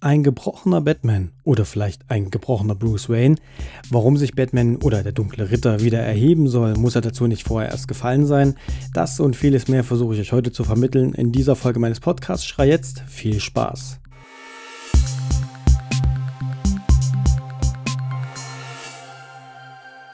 Ein gebrochener Batman oder vielleicht ein gebrochener Bruce Wayne. Warum sich Batman oder der dunkle Ritter wieder erheben soll, muss er dazu nicht vorher erst gefallen sein. Das und vieles mehr versuche ich euch heute zu vermitteln in dieser Folge meines Podcasts. Schrei jetzt, viel Spaß.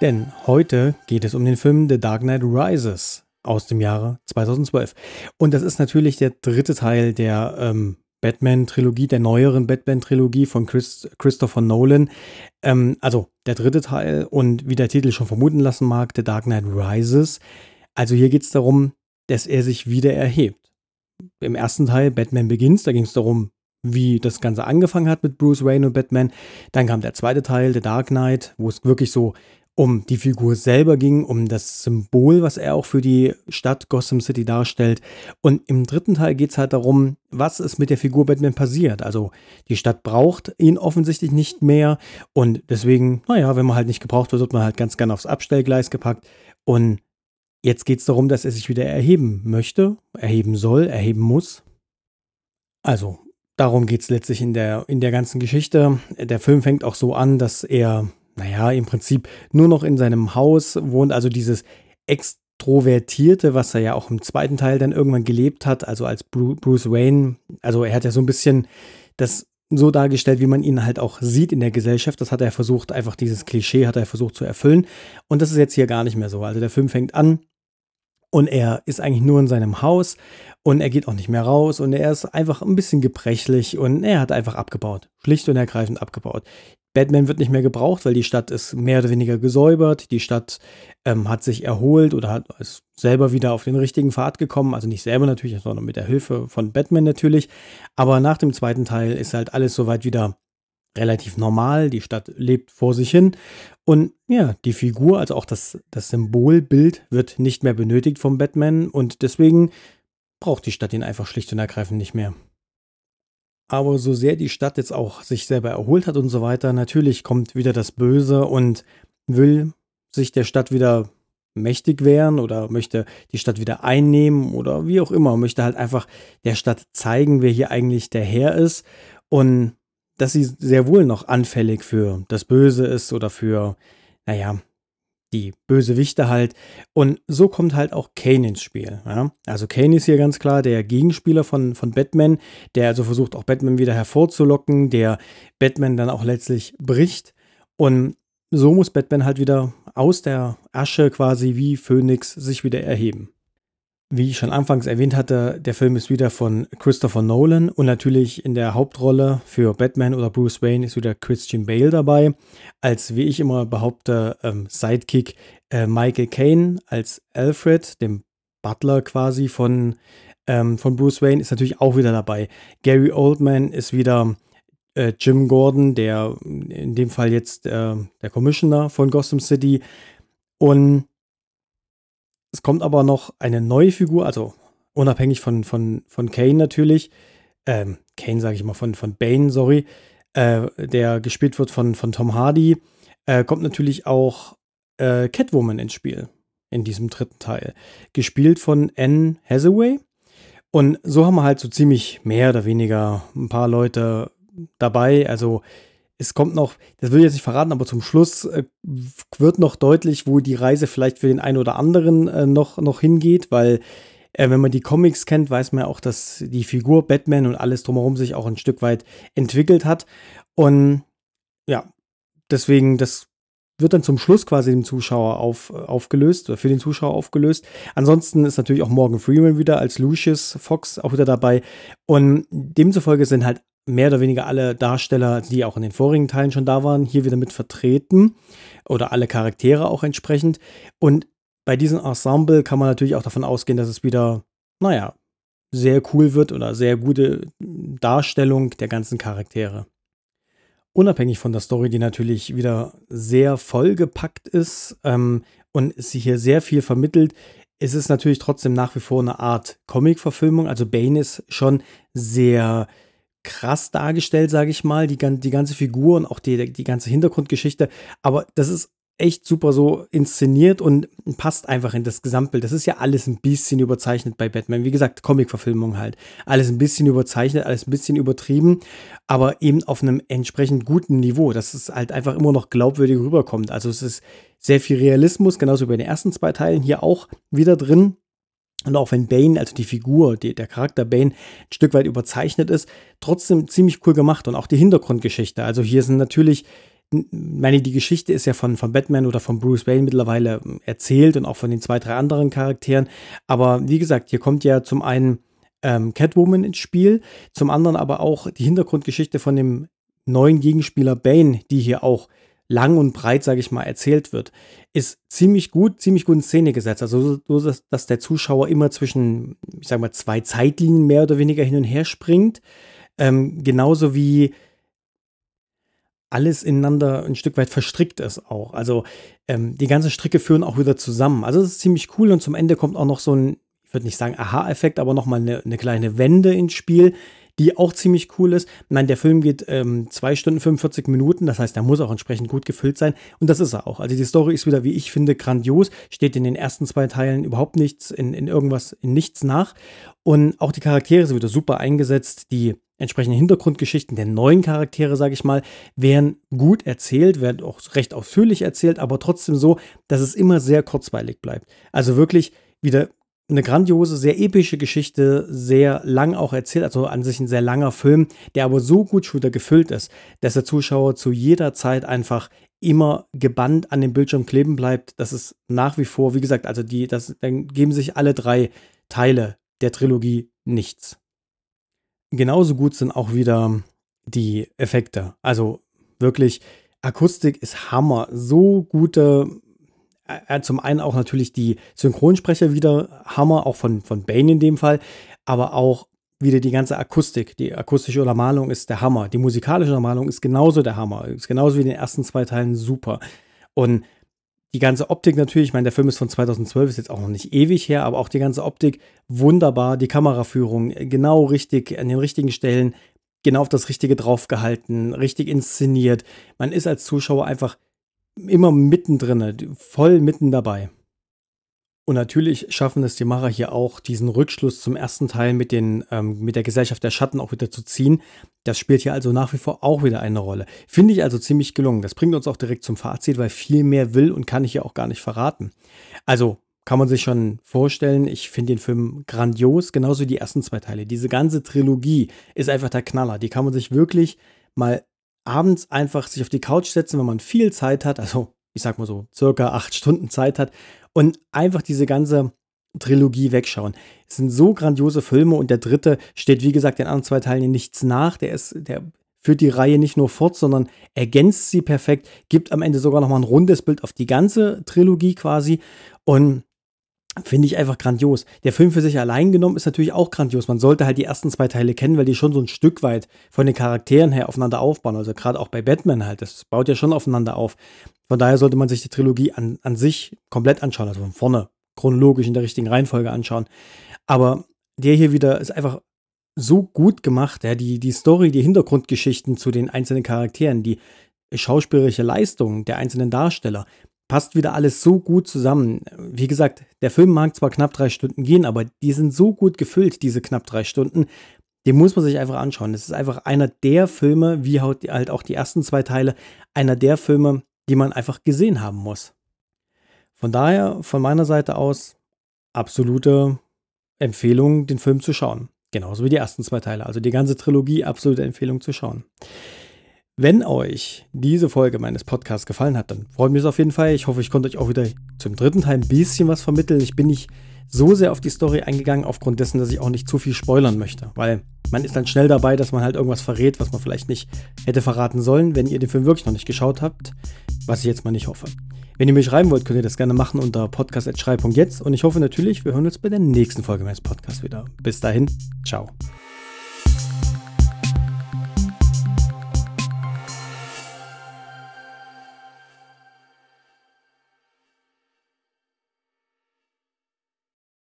Denn heute geht es um den Film The Dark Knight Rises aus dem Jahre 2012. Und das ist natürlich der dritte Teil der ähm, Batman-Trilogie, der neueren Batman-Trilogie von Chris, Christopher Nolan. Ähm, also der dritte Teil und wie der Titel schon vermuten lassen mag, The Dark Knight Rises. Also hier geht es darum, dass er sich wieder erhebt. Im ersten Teil, Batman Begins, da ging es darum, wie das Ganze angefangen hat mit Bruce Wayne und Batman. Dann kam der zweite Teil, The Dark Knight, wo es wirklich so um die Figur selber ging, um das Symbol, was er auch für die Stadt Gotham City darstellt. Und im dritten Teil geht es halt darum, was ist mit der Figur Batman passiert. Also die Stadt braucht ihn offensichtlich nicht mehr und deswegen, naja, wenn man halt nicht gebraucht wird, wird man halt ganz gerne aufs Abstellgleis gepackt. Und jetzt geht es darum, dass er sich wieder erheben möchte, erheben soll, erheben muss. Also darum geht es letztlich in der, in der ganzen Geschichte. Der Film fängt auch so an, dass er naja, im Prinzip nur noch in seinem Haus wohnt, also dieses Extrovertierte, was er ja auch im zweiten Teil dann irgendwann gelebt hat, also als Bruce Wayne, also er hat ja so ein bisschen das so dargestellt, wie man ihn halt auch sieht in der Gesellschaft. Das hat er versucht, einfach dieses Klischee hat er versucht zu erfüllen. Und das ist jetzt hier gar nicht mehr so. Also der Film fängt an und er ist eigentlich nur in seinem Haus und er geht auch nicht mehr raus und er ist einfach ein bisschen gebrechlich und er hat einfach abgebaut. Schlicht und ergreifend abgebaut. Batman wird nicht mehr gebraucht, weil die Stadt ist mehr oder weniger gesäubert. Die Stadt ähm, hat sich erholt oder hat, ist selber wieder auf den richtigen Pfad gekommen. Also nicht selber natürlich, sondern mit der Hilfe von Batman natürlich. Aber nach dem zweiten Teil ist halt alles soweit wieder relativ normal. Die Stadt lebt vor sich hin. Und ja, die Figur, also auch das, das Symbolbild, wird nicht mehr benötigt vom Batman. Und deswegen braucht die Stadt ihn einfach schlicht und ergreifend nicht mehr. Aber so sehr die Stadt jetzt auch sich selber erholt hat und so weiter, natürlich kommt wieder das Böse und will sich der Stadt wieder mächtig werden oder möchte die Stadt wieder einnehmen oder wie auch immer, möchte halt einfach der Stadt zeigen, wer hier eigentlich der Herr ist und dass sie sehr wohl noch anfällig für das Böse ist oder für, naja, die Bösewichte halt. Und so kommt halt auch Kane ins Spiel. Ja? Also Kane ist hier ganz klar der Gegenspieler von, von Batman, der also versucht auch Batman wieder hervorzulocken, der Batman dann auch letztlich bricht. Und so muss Batman halt wieder aus der Asche quasi wie Phönix sich wieder erheben. Wie ich schon anfangs erwähnt hatte, der Film ist wieder von Christopher Nolan und natürlich in der Hauptrolle für Batman oder Bruce Wayne ist wieder Christian Bale dabei. Als, wie ich immer behaupte, ähm, Sidekick äh, Michael Caine als Alfred, dem Butler quasi von, ähm, von Bruce Wayne, ist natürlich auch wieder dabei. Gary Oldman ist wieder äh, Jim Gordon, der in dem Fall jetzt äh, der Commissioner von Gotham City. Und es kommt aber noch eine neue Figur, also unabhängig von, von, von Kane natürlich. Ähm, Kane sage ich mal, von, von Bane, sorry. Äh, der gespielt wird von, von Tom Hardy. Äh, kommt natürlich auch äh, Catwoman ins Spiel in diesem dritten Teil. Gespielt von Anne Hathaway. Und so haben wir halt so ziemlich mehr oder weniger ein paar Leute dabei. Also es kommt noch, das will ich jetzt nicht verraten, aber zum Schluss äh, wird noch deutlich, wo die Reise vielleicht für den einen oder anderen äh, noch, noch hingeht, weil äh, wenn man die Comics kennt, weiß man ja auch, dass die Figur Batman und alles drumherum sich auch ein Stück weit entwickelt hat. Und ja, deswegen, das wird dann zum Schluss quasi dem Zuschauer auf, aufgelöst oder für den Zuschauer aufgelöst. Ansonsten ist natürlich auch Morgan Freeman wieder als Lucius Fox auch wieder dabei. Und demzufolge sind halt mehr oder weniger alle Darsteller, die auch in den vorigen Teilen schon da waren, hier wieder mit vertreten oder alle Charaktere auch entsprechend. Und bei diesem Ensemble kann man natürlich auch davon ausgehen, dass es wieder, naja, sehr cool wird oder sehr gute Darstellung der ganzen Charaktere. Unabhängig von der Story, die natürlich wieder sehr vollgepackt ist ähm, und sie hier sehr viel vermittelt, ist es natürlich trotzdem nach wie vor eine Art Comic-Verfilmung. Also Bane ist schon sehr krass dargestellt, sage ich mal, die, die ganze Figur und auch die, die ganze Hintergrundgeschichte. Aber das ist echt super so inszeniert und passt einfach in das Gesamtbild. Das ist ja alles ein bisschen überzeichnet bei Batman. Wie gesagt, Comic-Verfilmung halt. Alles ein bisschen überzeichnet, alles ein bisschen übertrieben, aber eben auf einem entsprechend guten Niveau, dass es halt einfach immer noch glaubwürdig rüberkommt. Also es ist sehr viel Realismus, genauso wie bei den ersten zwei Teilen hier auch wieder drin. Und auch wenn Bane, also die Figur, die, der Charakter Bane, ein Stück weit überzeichnet ist, trotzdem ziemlich cool gemacht. Und auch die Hintergrundgeschichte. Also hier sind natürlich meine, die Geschichte ist ja von, von Batman oder von Bruce Wayne mittlerweile erzählt und auch von den zwei, drei anderen Charakteren. Aber wie gesagt, hier kommt ja zum einen ähm, Catwoman ins Spiel, zum anderen aber auch die Hintergrundgeschichte von dem neuen Gegenspieler Bane, die hier auch lang und breit, sage ich mal, erzählt wird, ist ziemlich gut, ziemlich gut in Szene gesetzt. Also so, dass, dass der Zuschauer immer zwischen, ich sage mal, zwei Zeitlinien mehr oder weniger hin und her springt. Ähm, genauso wie alles ineinander ein Stück weit verstrickt ist auch. Also ähm, die ganzen Stricke führen auch wieder zusammen. Also das ist ziemlich cool und zum Ende kommt auch noch so ein, ich würde nicht sagen Aha-Effekt, aber nochmal eine, eine kleine Wende ins Spiel, die auch ziemlich cool ist. Nein, der Film geht ähm, zwei Stunden 45 Minuten, das heißt, er muss auch entsprechend gut gefüllt sein und das ist er auch. Also die Story ist wieder, wie ich finde, grandios, steht in den ersten zwei Teilen überhaupt nichts, in, in irgendwas, in nichts nach und auch die Charaktere sind wieder super eingesetzt, die entsprechenden Hintergrundgeschichten der neuen Charaktere, sage ich mal, werden gut erzählt, werden auch recht ausführlich erzählt, aber trotzdem so, dass es immer sehr kurzweilig bleibt. Also wirklich wieder eine grandiose, sehr epische Geschichte, sehr lang auch erzählt, also an sich ein sehr langer Film, der aber so gut wieder gefüllt ist, dass der Zuschauer zu jeder Zeit einfach immer gebannt an dem Bildschirm kleben bleibt. Das ist nach wie vor, wie gesagt, also die, das, dann geben sich alle drei Teile der Trilogie nichts genauso gut sind auch wieder die Effekte. Also wirklich, Akustik ist Hammer. So gute, zum einen auch natürlich die Synchronsprecher wieder Hammer, auch von, von Bane in dem Fall, aber auch wieder die ganze Akustik. Die akustische Untermalung ist der Hammer. Die musikalische Untermalung ist genauso der Hammer. Ist genauso wie in den ersten zwei Teilen super. Und die ganze Optik natürlich, ich meine, der Film ist von 2012, ist jetzt auch noch nicht ewig her, aber auch die ganze Optik wunderbar, die Kameraführung genau richtig, an den richtigen Stellen, genau auf das Richtige draufgehalten, richtig inszeniert. Man ist als Zuschauer einfach immer mittendrin, voll mitten dabei. Und natürlich schaffen es die Macher hier auch, diesen Rückschluss zum ersten Teil mit, den, ähm, mit der Gesellschaft der Schatten auch wieder zu ziehen. Das spielt hier also nach wie vor auch wieder eine Rolle. Finde ich also ziemlich gelungen. Das bringt uns auch direkt zum Fazit, weil viel mehr will und kann ich ja auch gar nicht verraten. Also kann man sich schon vorstellen, ich finde den Film grandios, genauso wie die ersten zwei Teile. Diese ganze Trilogie ist einfach der Knaller. Die kann man sich wirklich mal abends einfach sich auf die Couch setzen, wenn man viel Zeit hat. Also ich sag mal so, circa acht Stunden Zeit hat und einfach diese ganze Trilogie wegschauen. Es sind so grandiose Filme und der dritte steht, wie gesagt, den anderen zwei Teilen nichts nach. Der ist, der führt die Reihe nicht nur fort, sondern ergänzt sie perfekt, gibt am Ende sogar nochmal ein rundes Bild auf die ganze Trilogie quasi und finde ich einfach grandios. Der Film für sich allein genommen ist natürlich auch grandios. Man sollte halt die ersten zwei Teile kennen, weil die schon so ein Stück weit von den Charakteren her aufeinander aufbauen. Also gerade auch bei Batman halt, das baut ja schon aufeinander auf. Von daher sollte man sich die Trilogie an, an sich komplett anschauen, also von vorne chronologisch in der richtigen Reihenfolge anschauen. Aber der hier wieder ist einfach so gut gemacht, ja, die, die Story, die Hintergrundgeschichten zu den einzelnen Charakteren, die schauspielerische Leistung der einzelnen Darsteller, passt wieder alles so gut zusammen. Wie gesagt, der Film mag zwar knapp drei Stunden gehen, aber die sind so gut gefüllt, diese knapp drei Stunden. Den muss man sich einfach anschauen. Es ist einfach einer der Filme, wie halt auch die ersten zwei Teile, einer der Filme, die man einfach gesehen haben muss. Von daher, von meiner Seite aus, absolute Empfehlung, den Film zu schauen. Genauso wie die ersten zwei Teile. Also die ganze Trilogie, absolute Empfehlung zu schauen. Wenn euch diese Folge meines Podcasts gefallen hat, dann freut mich es auf jeden Fall. Ich hoffe, ich konnte euch auch wieder zum dritten Teil ein bisschen was vermitteln. Ich bin nicht so sehr auf die Story eingegangen, aufgrund dessen, dass ich auch nicht zu viel spoilern möchte, weil man ist dann schnell dabei, dass man halt irgendwas verrät, was man vielleicht nicht hätte verraten sollen, wenn ihr den Film wirklich noch nicht geschaut habt, was ich jetzt mal nicht hoffe. Wenn ihr mich schreiben wollt, könnt ihr das gerne machen unter podcast.schrei.jetzt und ich hoffe natürlich, wir hören uns bei der nächsten Folge meines Podcasts wieder. Bis dahin, ciao.